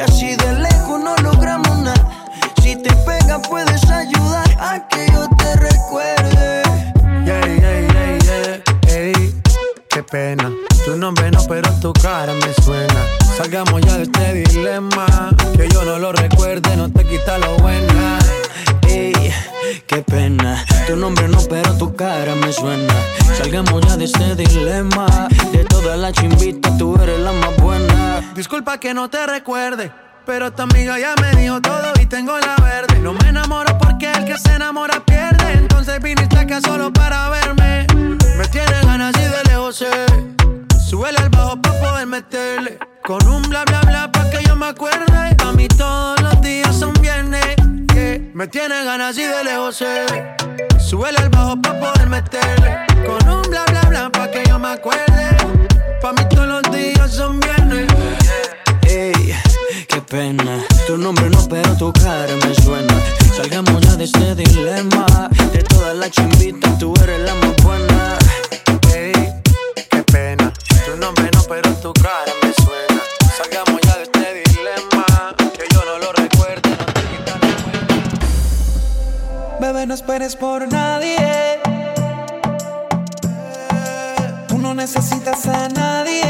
Que así de lejos no logramos nada. Si te pegas puedes ayudar a que yo te recuerde. Yeah, yeah, yeah, yeah. Ey, qué pena. Tu nombre no, pero tu cara me suena. Salgamos ya de este dilema. Que yo no lo recuerde, no te quita lo buena. Ey, qué pena. Tu nombre no, pero tu cara me suena. Salgamos ya de este dilema. De todas las chimbitas, Disculpa que no te recuerde. Pero tu amiga ya me dijo todo y tengo la verde. No me enamoro porque el que se enamora pierde. Entonces viniste acá solo para verme. Me tiene ganas y de lejos sé. Súbele al bajo pa' poder meterle. Con un bla bla bla pa' que yo me acuerde. A mí todos los días son viernes. Me tiene ganas y de lejos sé. Súbele al bajo pa' poder meterle. Con un bla bla bla pa' que yo me acuerde. Pa' mí todos los días son viernes. Ey, qué pena. Tu nombre no, pero tu cara me suena. Salgamos ya de este dilema. De todas las chimbitas, tú eres la más buena. Ey, qué pena. Tu nombre no, pero tu cara me suena. Salgamos ya de este dilema. Que yo no lo recuerde, no Bebé, no esperes por nadie. Tú no necesitas a nadie.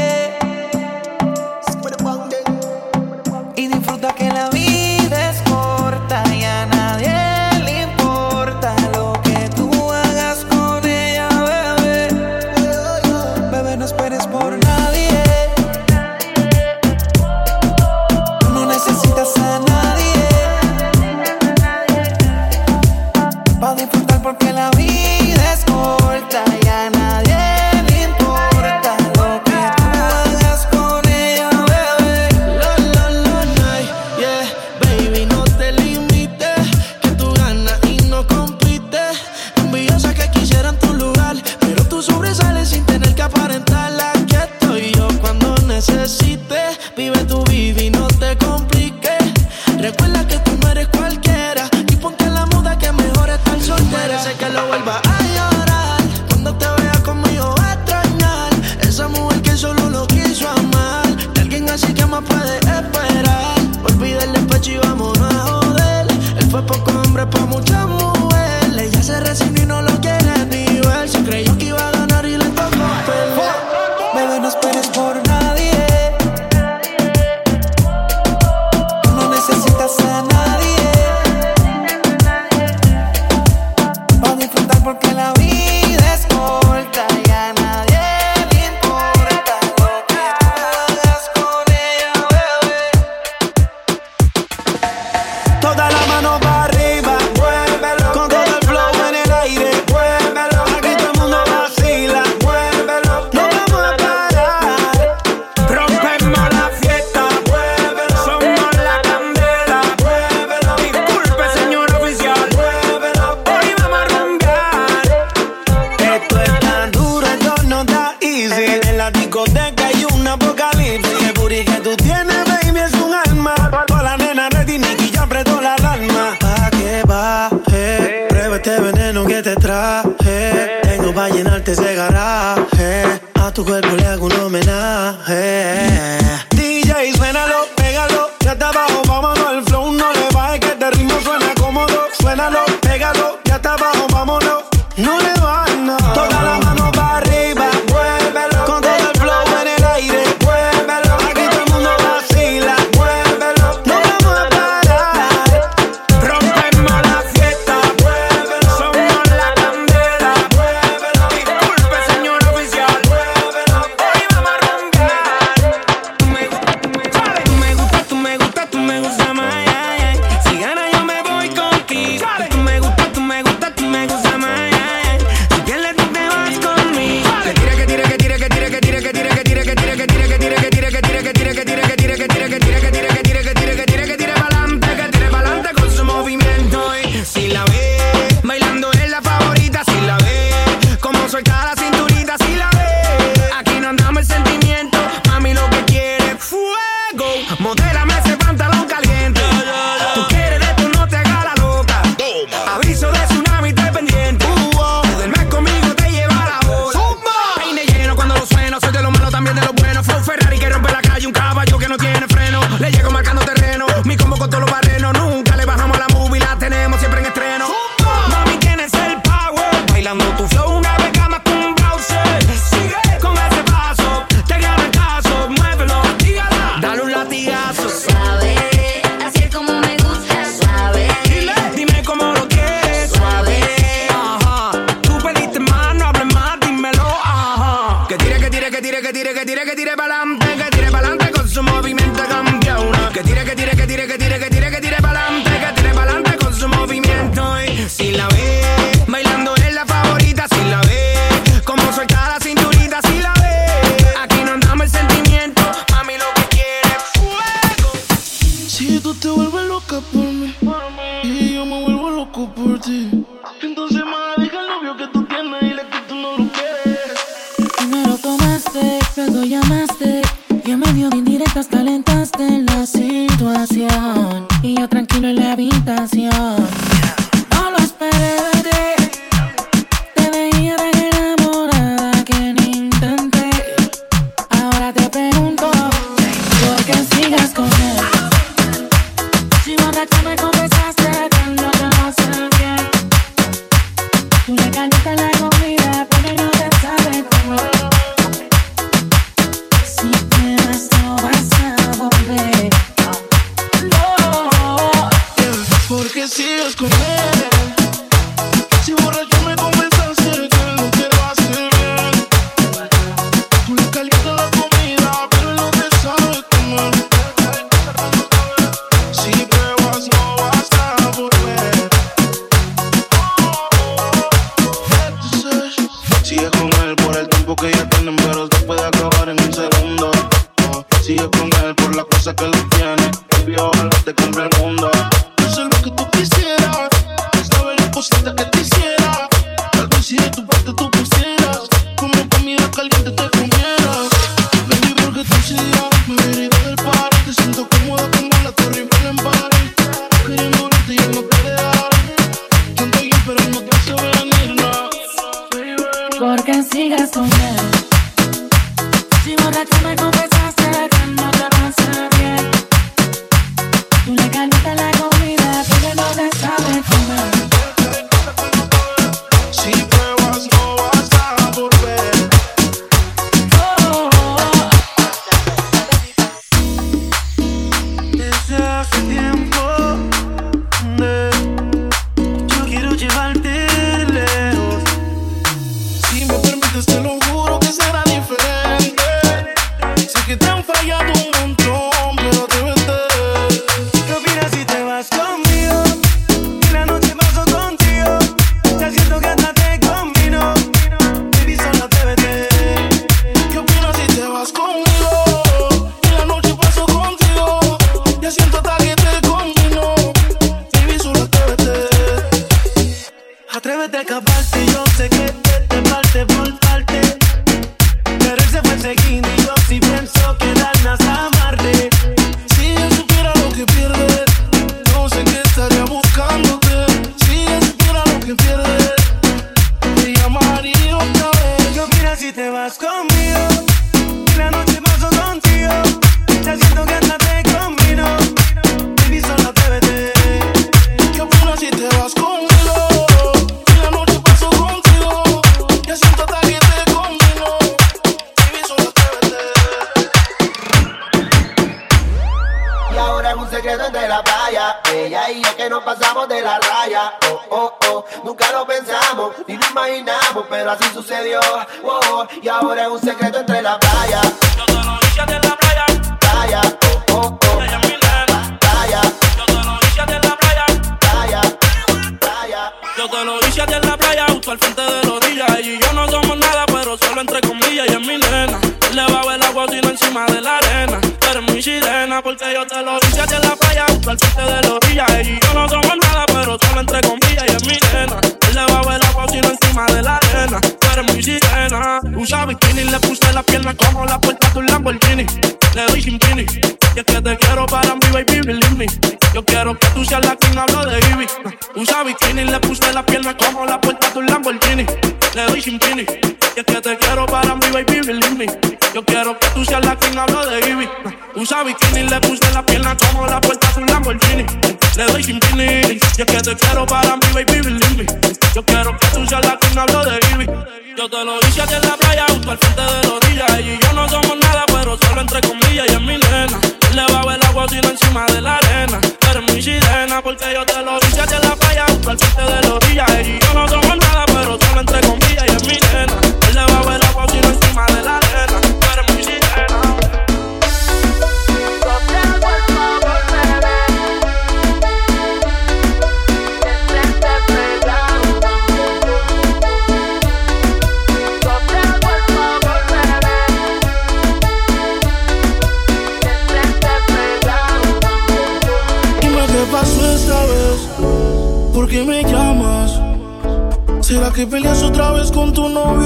que sigas con. Secreto entre la playa. Yo te lo dije de la playa. Playa. Oh, oh, oh. Ella es mi nena. Playa. Yo te lo dije de la playa. Playa. Playa. Yo te lo dije de la playa, justo al frente de la orilla. Ella y yo no somos nada, pero solo entre comillas. Ella es mi nena. Le bajo el agua sino encima de la arena. Pero eres mi sirena, porque yo te lo dije de la playa, justo al frente de la orilla. Ella y yo no somos nada, pero solo entre comillas. Ella es mi nena. Le bajo el agua sino encima de la arena. Tú eres mi sirena. Usa bikini, le puse la pierna como la puerta de un Lamborghini. Le doy sin pini. Y es que te quiero para mí, baby, believe me. Yo quiero que tú seas la quien hablo de Ivy. Usa bikini, le puse la pierna como la puerta de un Lamborghini. Le doy sin pini. Y es que te quiero para mí, baby, believe me. Yo quiero que tú seas la quien hablo de Ivy. Usa bikini, le puse la pierna como la puerta de un Lamborghini. Le doy sin pini. Y es que te quiero para mí, baby, believe me. Yo quiero que tú seas la quien hablo de Ivy. Yo te lo dije en la al frente de la orilla. Ella y yo no somos nada, pero solo entre comillas. Y es mi nena. Le bajo el agua sino encima de la arena. Pero mi sirena, porque yo te lo dije en la playa, justo al frente de la orilla. Ella y yo no somos que peleas otra vez con tu novio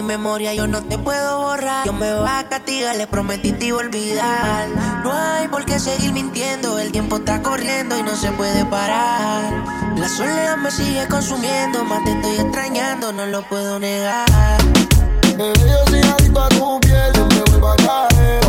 mi memoria yo no te puedo borrar. Yo me voy a castigar, le prometí te iba a olvidar. No hay por qué seguir mintiendo. El tiempo está corriendo y no se puede parar. La soledad me sigue consumiendo. Más te estoy extrañando, no lo puedo negar. Bebé, yo soy adicto a tu piel, yo me vuelvo a caer,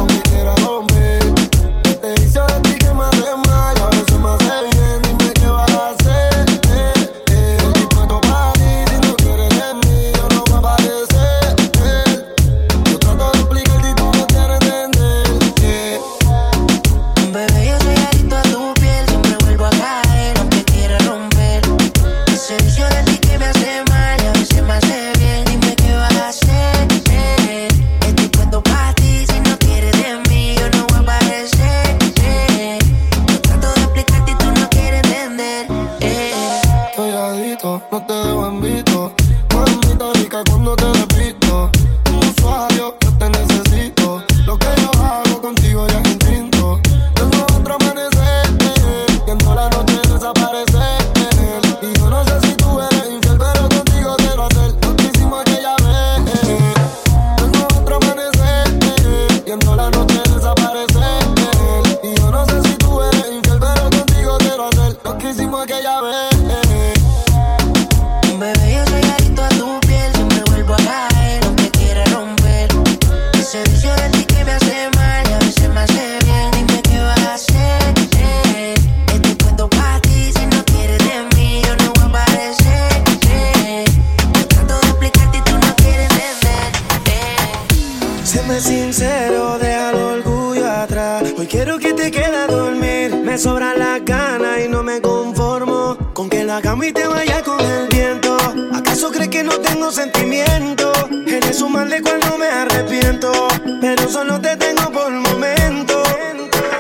Me sobra la gana y no me conformo con que la cama y te vaya con el viento. ¿Acaso crees que no tengo sentimiento? Eres un mal de cual no me arrepiento, pero solo te tengo por momentos.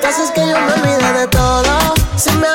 Haces que yo me olvide de todo. Si me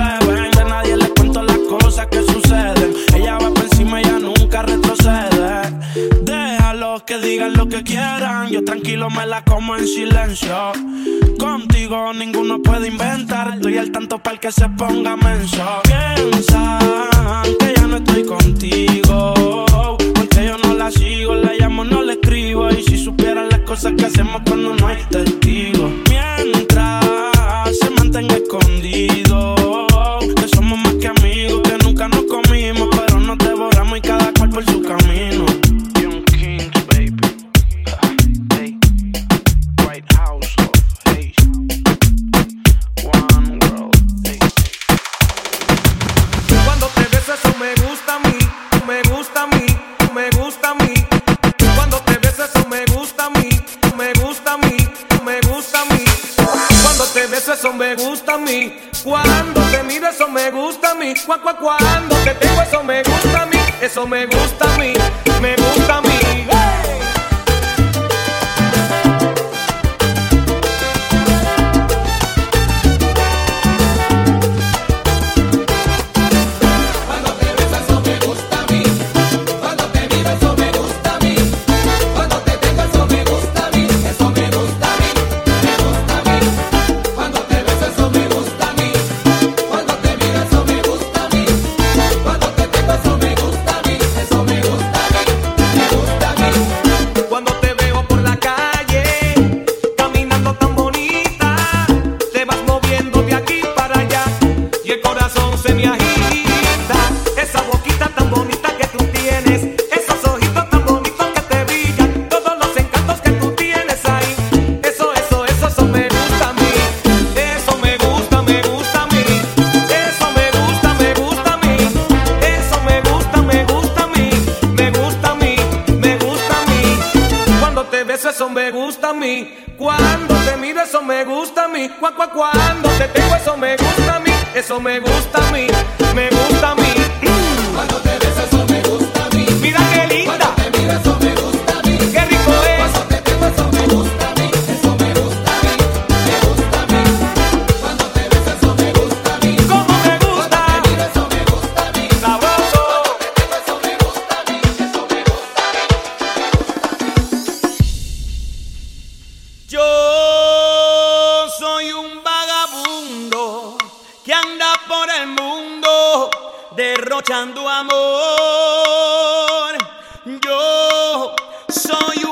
ven. Nadie le cuento las cosas que suceden. Ella va por encima, ella nunca retrocede. Déjalos que digan lo que quieran. Yo tranquilo me la como en silencio. Contigo ninguno puede inventar. Estoy al tanto para que se ponga menso. Piensa que ya no estoy contigo. Porque yo no la sigo, la llamo, no le escribo. Y si supieran las cosas que hacemos cuando no hay testigo. Mientras se mantenga escondido me gusta derrochando amor. Yo soy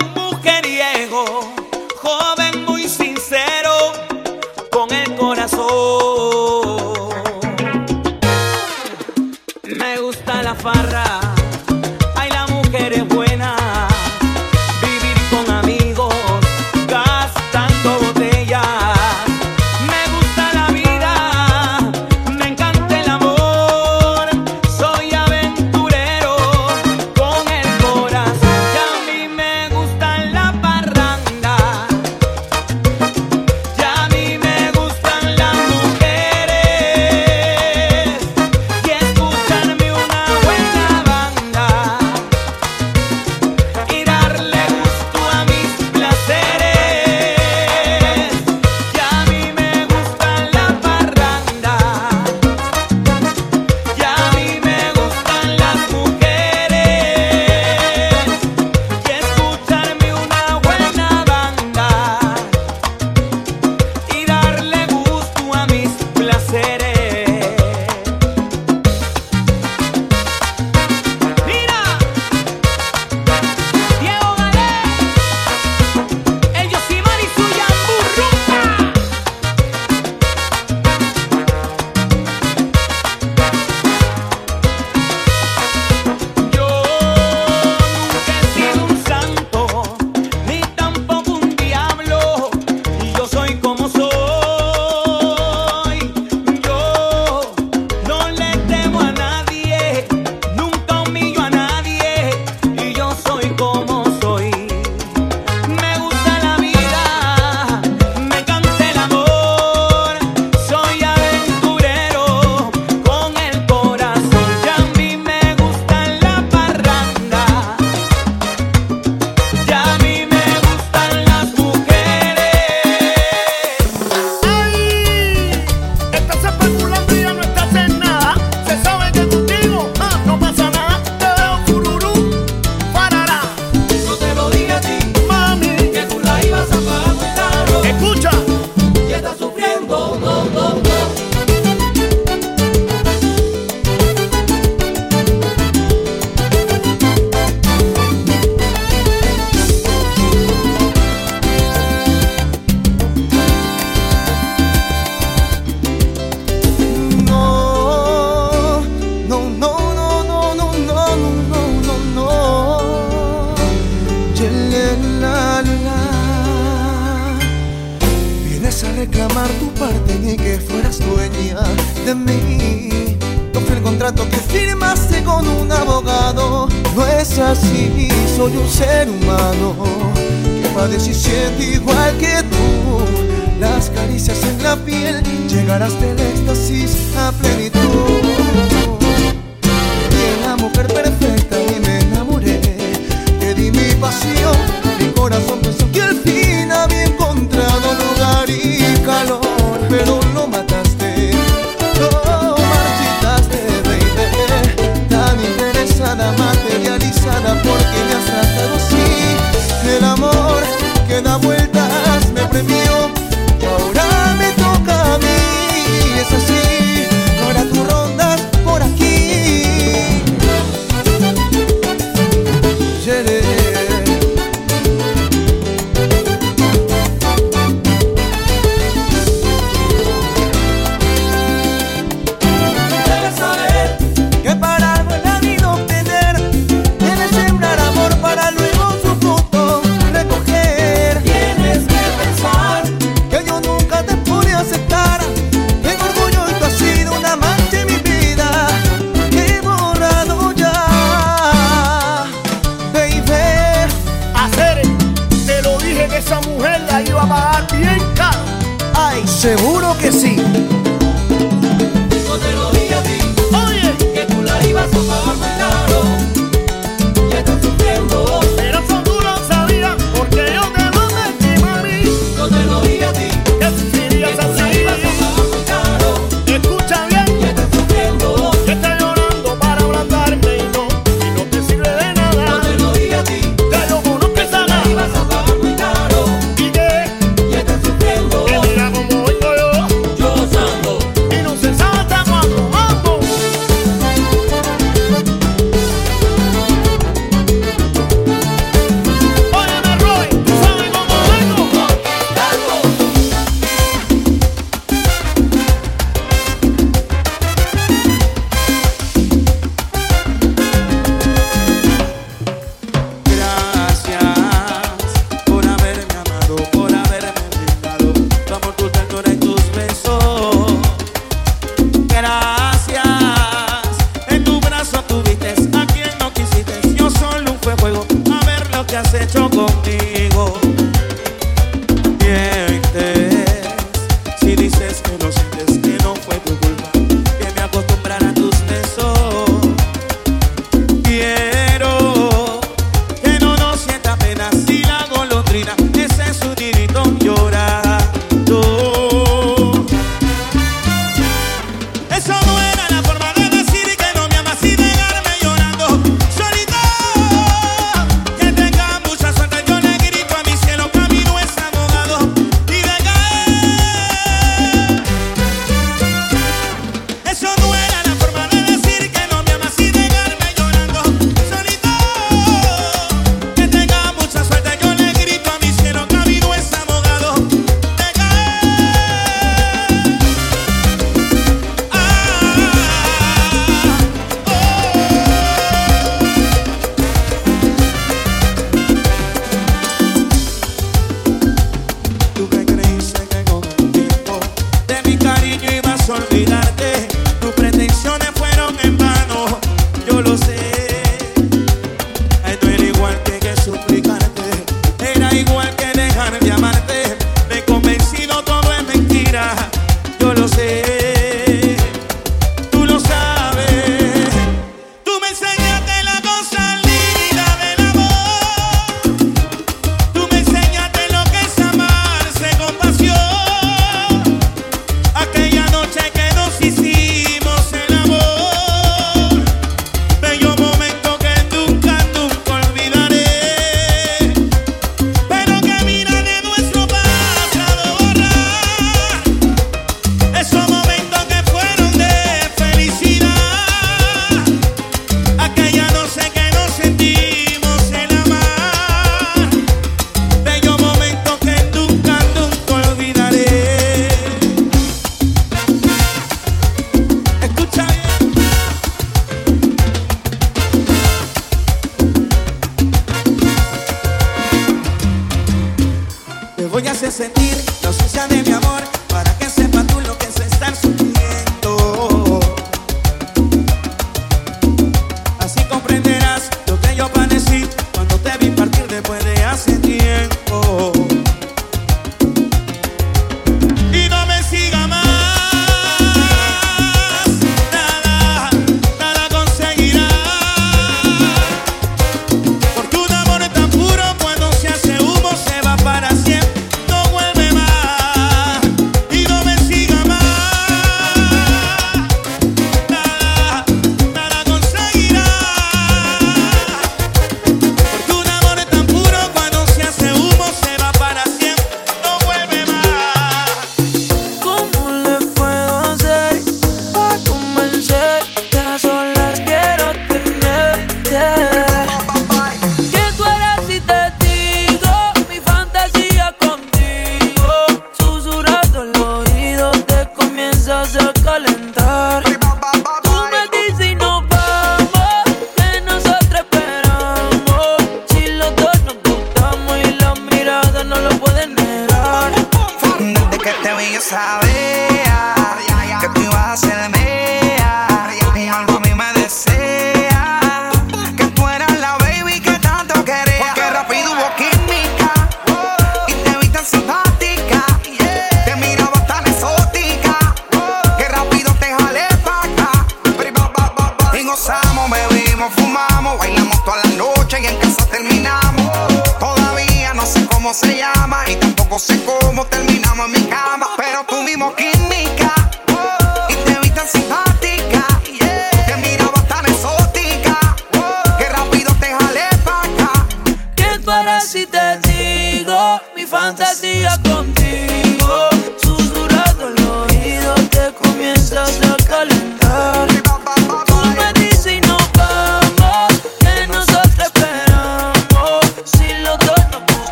sentir. La ausencia de mi amor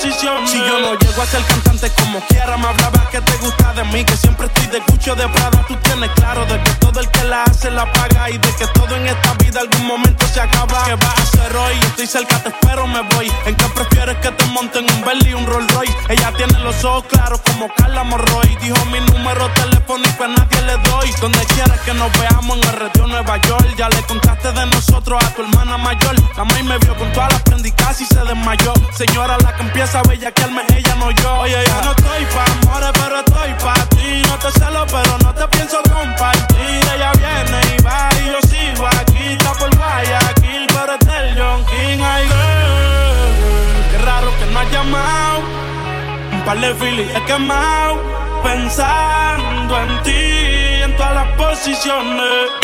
Si yo no llego a ser cantante como quiera, me hablabas que te gusta de mí. Que siempre estoy de cucho de Prada. Tú tienes claro de que todo el que la hace la paga. Y de que todo en esta vida algún momento se acaba. ¿Qué vas a hacer hoy? Estoy cerca, te espero, me voy. ¿En qué prefieres que te monten un Bentley y un Rolls Royce? Ella tiene los ojos claros como Carla Morroy. Dijo mi número telefónico a nadie le doy. Donde quieras que nos veamos en el retiro Nueva York. Ya le contaste de nosotros a tu hermana mayor. La maíz me vio con todas las prendas y se desmayó. Señora, la que empieza a bellaquearme, ella no yo. Oye, yo no estoy pa' amores, pero estoy pa' ti. No te celo, pero no te pienso compartir. Ella viene y va y yo sigo aquí. Está por Guayaquil, pero es del John King. Ay, girl, qué raro que no has llamado. Un par de filis he quemado. Pensando en ti, en todas las posiciones.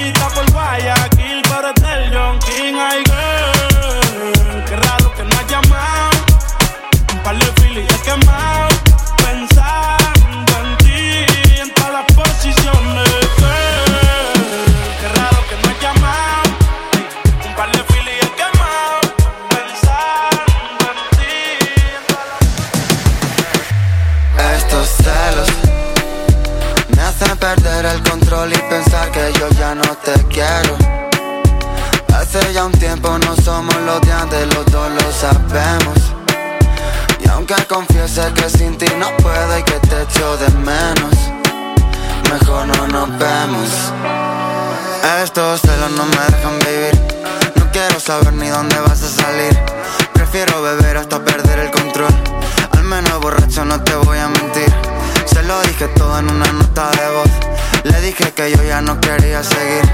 Está por Guayaquil, pero es del John King. Ay, girl, echo de menos, mejor no nos vemos. Estos celos no me dejan vivir. No quiero saber ni dónde vas a salir. Prefiero beber hasta perder el control. Al menos borracho no te voy a mentir. Se lo dije todo en una nota de voz. Le dije que yo ya no quería seguir.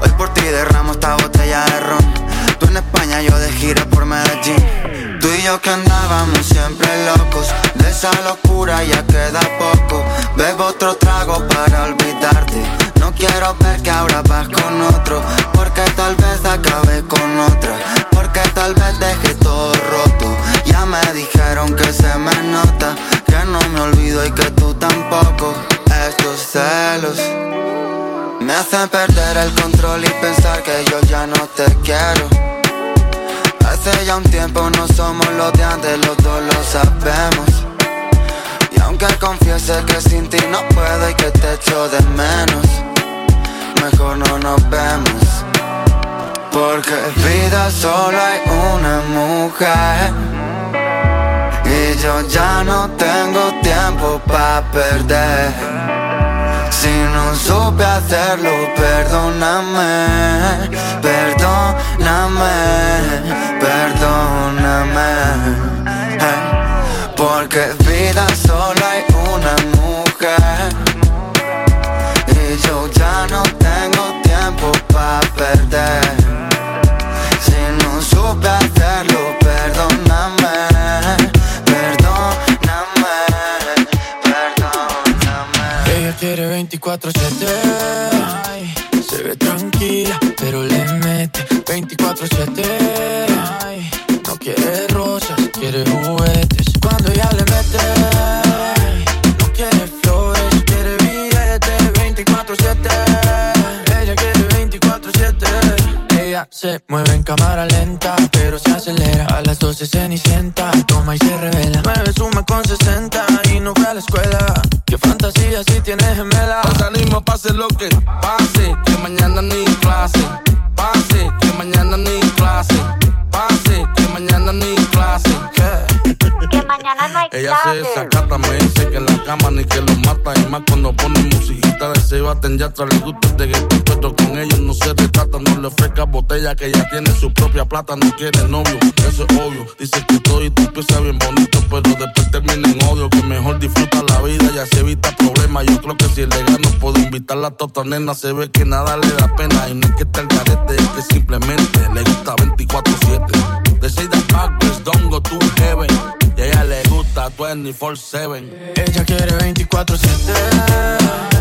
Hoy por ti derramo esta botella de ron. Tú en España, yo de gira por Medellín. Tú y yo que andábamos siempre locos. Esa locura ya queda poco. Bebo otro trago para olvidarte. No quiero ver que ahora vas con otro. Porque tal vez acabe con otra. Porque tal vez deje todo roto. Ya me dijeron que se me nota. Que no me olvido y que tú tampoco. Estos celos me hacen perder el control y pensar que yo ya no te quiero. Hace ya un tiempo no somos los de antes, los dos lo sabemos. Aunque confiese que sin ti no puedo y que te echo de menos, mejor no nos vemos. Porque vida solo hay una mujer. Y yo ya no tengo tiempo para perder. Si no supe hacerlo, perdóname, perdóname, perdóname. Hey, Porque vida solo hay una mujer. Y yo ya no tengo tiempo para perder. Si no supe hacerlo, perdóname, perdóname, perdóname. Ella quiere 24-7 ay, Se ve tranquila, pero le mete 24-7 ay, No quiere rosas, quiere juguetes ella quiere flores, quiere billetes 24-7. Ella quiere 24-7. Ella se mueve en cámara lenta, pero se acelera a las 12 cenicienta. Toma y se revela. 9 suma con 60 y nunca a la escuela. Que fantasía si tienes gemela. Salimos, pase lo que pase. Que mañana ni. Ella se desacata, me dice que en la cama ni que lo mata. Y más cuando pone musiquita de se baten ya le gusta de que pero con ellos no se retrata. No le ofrezca botella que ella tiene su propia plata. No quiere novio, eso es obvio. Dice que todo y tú empieza bien bonito, pero después termina en odio. Que mejor disfruta la vida y así evita problemas. Yo creo que si le gano puedo invitar a tota nena. Se ve que nada le da pena. Y no es que esté el garete, es que simplemente le gusta 24-7. 24-7. Ella quiere 24-7.